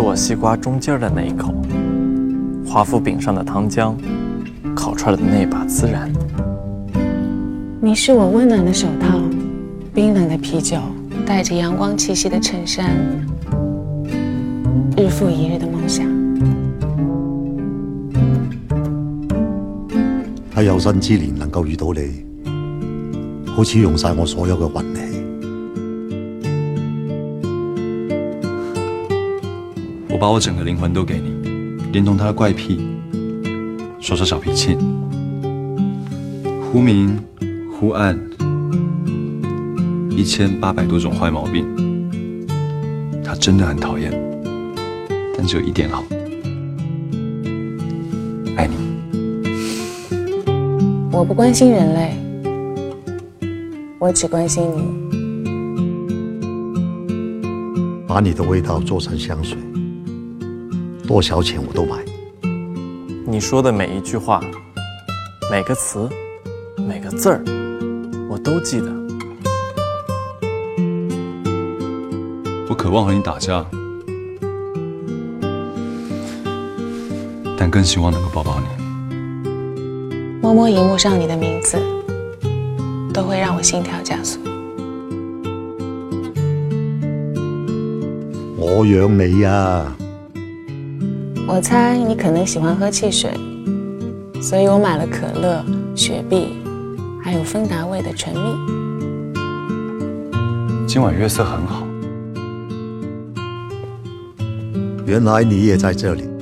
是我西瓜中间的那一口，华夫饼上的糖浆，烤串的那把孜然。你是我温暖的手套，冰冷的啤酒，带着阳光气息的衬衫，日复一日的梦想。在有生之年能够遇到你，好似用晒我所有嘅运气。把我整个灵魂都给你，连同他的怪癖、耍耍小脾气、忽明忽暗，一千八百多种坏毛病，他真的很讨厌，但只有一点好，爱你。我不关心人类，我只关心你。把你的味道做成香水。多少钱我都买。你说的每一句话，每个词，每个字儿，我都记得。我渴望和你打架，但更希望能够抱抱你，摸摸荧幕上你的名字，都会让我心跳加速。我养你啊。我猜你可能喜欢喝汽水，所以我买了可乐、雪碧，还有芬达味的纯蜜。今晚月色很好，原来你也在这里。